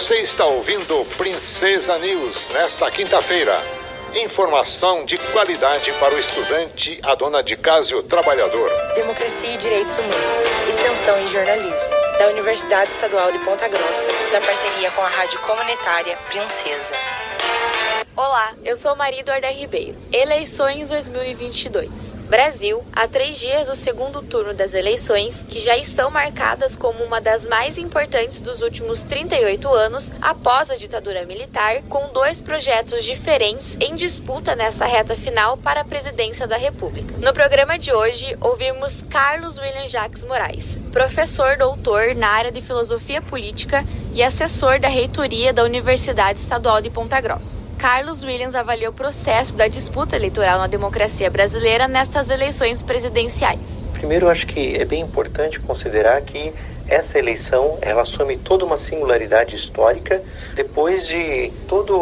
Você está ouvindo Princesa News nesta quinta-feira. Informação de qualidade para o estudante, a dona de casa e o trabalhador. Democracia e Direitos Humanos. Extensão em Jornalismo. Da Universidade Estadual de Ponta Grossa. Da parceria com a Rádio Comunitária Princesa. Olá, eu sou Maria Eduarda Ribeiro. Eleições 2022. Brasil, há três dias do segundo turno das eleições, que já estão marcadas como uma das mais importantes dos últimos 38 anos após a ditadura militar, com dois projetos diferentes em disputa nessa reta final para a presidência da República. No programa de hoje, ouvimos Carlos William Jacques Moraes, professor doutor na área de filosofia política e assessor da reitoria da Universidade Estadual de Ponta Grossa. Carlos Williams avalia o processo da disputa eleitoral na democracia brasileira nestas eleições presidenciais. Primeiro, acho que é bem importante considerar que essa eleição ela assume toda uma singularidade histórica depois de todo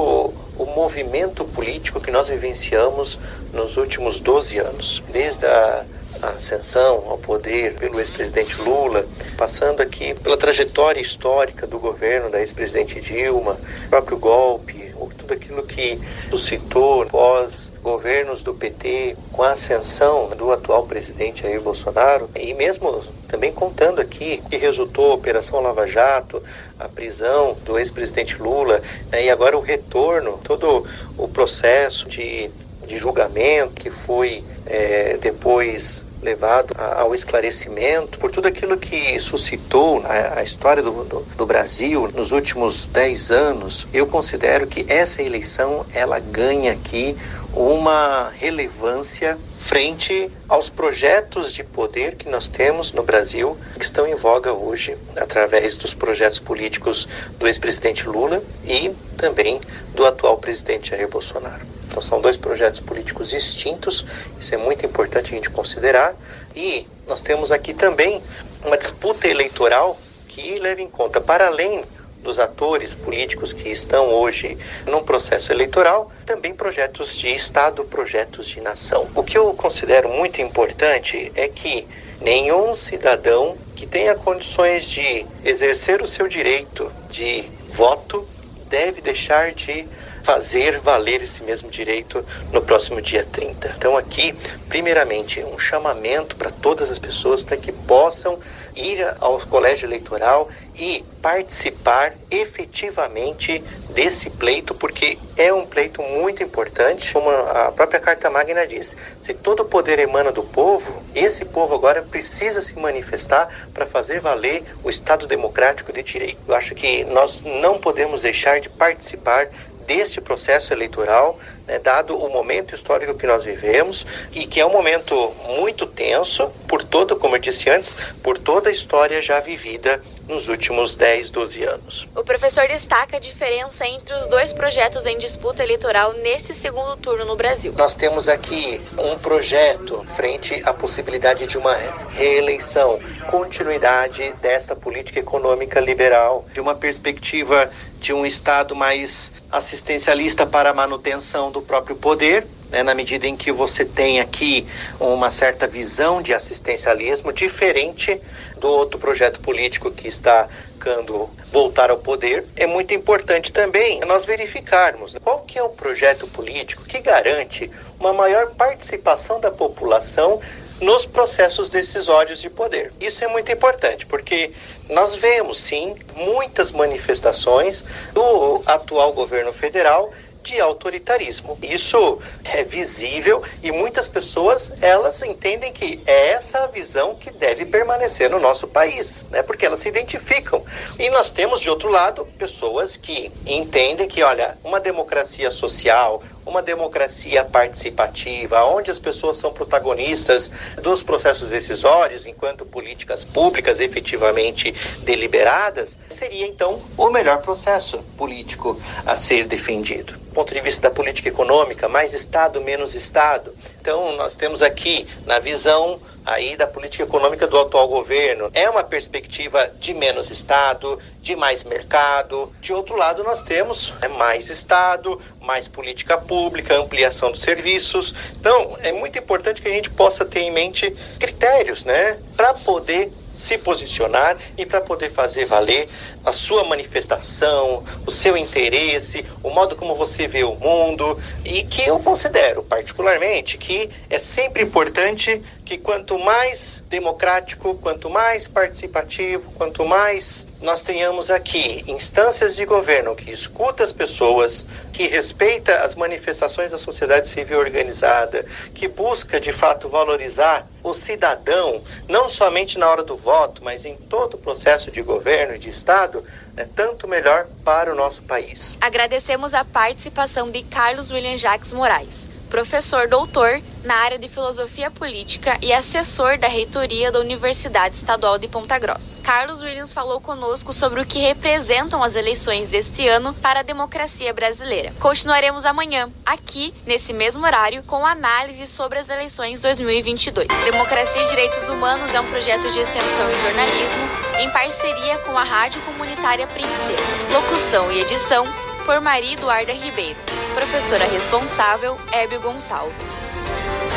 o movimento político que nós vivenciamos nos últimos 12 anos, desde a a ascensão ao poder pelo ex-presidente Lula, passando aqui pela trajetória histórica do governo da ex-presidente Dilma, próprio golpe, tudo aquilo que suscitou pós governos do PT, com a ascensão do atual presidente Jair Bolsonaro, e mesmo também contando aqui que resultou a Operação Lava Jato, a prisão do ex-presidente Lula, né, e agora o retorno, todo o processo de, de julgamento que foi é, depois levado ao esclarecimento por tudo aquilo que suscitou a, a história do, do, do, Brasil nos últimos dez anos, eu considero que essa eleição ela ganha aqui uma relevância frente aos projetos de poder que nós temos no Brasil, que estão em voga hoje através dos projetos políticos do ex-presidente Lula e também do atual presidente Jair Bolsonaro. Então são dois projetos políticos distintos, isso é muito importante a gente considerar. E nós temos aqui também uma disputa eleitoral que leva em conta, para além dos atores políticos que estão hoje num processo eleitoral, também projetos de Estado, projetos de nação. O que eu considero muito importante é que nenhum cidadão que tenha condições de exercer o seu direito de voto deve deixar de fazer valer esse mesmo direito no próximo dia 30. Então, aqui, primeiramente, um chamamento para todas as pessoas para que possam ir ao colégio eleitoral e participar efetivamente desse pleito, porque é um pleito muito importante. Como a própria Carta Magna diz: se todo o poder emana do povo, esse povo agora precisa se manifestar para fazer valer o Estado democrático de direito. Eu acho que nós não podemos deixar de participar deste processo eleitoral, né, dado o momento histórico que nós vivemos e que é um momento muito tenso por todo, como eu disse antes, por toda a história já vivida nos últimos 10, 12 anos. O professor destaca a diferença entre os dois projetos em disputa eleitoral nesse segundo turno no Brasil. Nós temos aqui um projeto frente à possibilidade de uma reeleição, continuidade desta política econômica liberal, de uma perspectiva de um Estado mais assistencialista para a manutenção do próprio poder, né, na medida em que você tem aqui uma certa visão de assistencialismo diferente do outro projeto político que está buscando voltar ao poder. É muito importante também nós verificarmos qual que é o projeto político que garante uma maior participação da população nos processos decisórios de poder. Isso é muito importante, porque nós vemos sim muitas manifestações do atual governo federal de autoritarismo. Isso é visível e muitas pessoas elas entendem que é essa a visão que deve permanecer no nosso país, né? Porque elas se identificam. E nós temos de outro lado pessoas que entendem que, olha, uma democracia social, uma democracia participativa, onde as pessoas são protagonistas dos processos decisórios enquanto políticas públicas efetivamente deliberadas, seria então o melhor processo político a ser defendido. Do ponto de vista da política econômica, mais Estado, menos Estado. Então, nós temos aqui, na visão aí da política econômica do atual governo. É uma perspectiva de menos Estado, de mais mercado. De outro lado, nós temos né, mais Estado, mais política pública, ampliação dos serviços. Então, é muito importante que a gente possa ter em mente critérios, né, para poder se posicionar e para poder fazer valer a sua manifestação, o seu interesse, o modo como você vê o mundo. E que eu considero particularmente que é sempre importante que quanto mais democrático, quanto mais participativo, quanto mais nós tenhamos aqui instâncias de governo que escuta as pessoas, que respeita as manifestações da sociedade civil organizada, que busca de fato valorizar o cidadão, não somente na hora do voto, mas em todo o processo de governo e de Estado, é tanto melhor para o nosso país. Agradecemos a participação de Carlos William Jacques Moraes professor doutor na área de filosofia política e assessor da reitoria da Universidade Estadual de Ponta Grossa. Carlos Williams falou conosco sobre o que representam as eleições deste ano para a democracia brasileira. Continuaremos amanhã, aqui, nesse mesmo horário, com análise sobre as eleições 2022. Democracia e Direitos Humanos é um projeto de extensão e jornalismo em parceria com a Rádio Comunitária Princesa. Locução e edição por Maria Eduarda Ribeiro. Professora responsável, Hébio Gonçalves.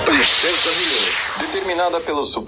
Princesa News, determinada pelo Supremo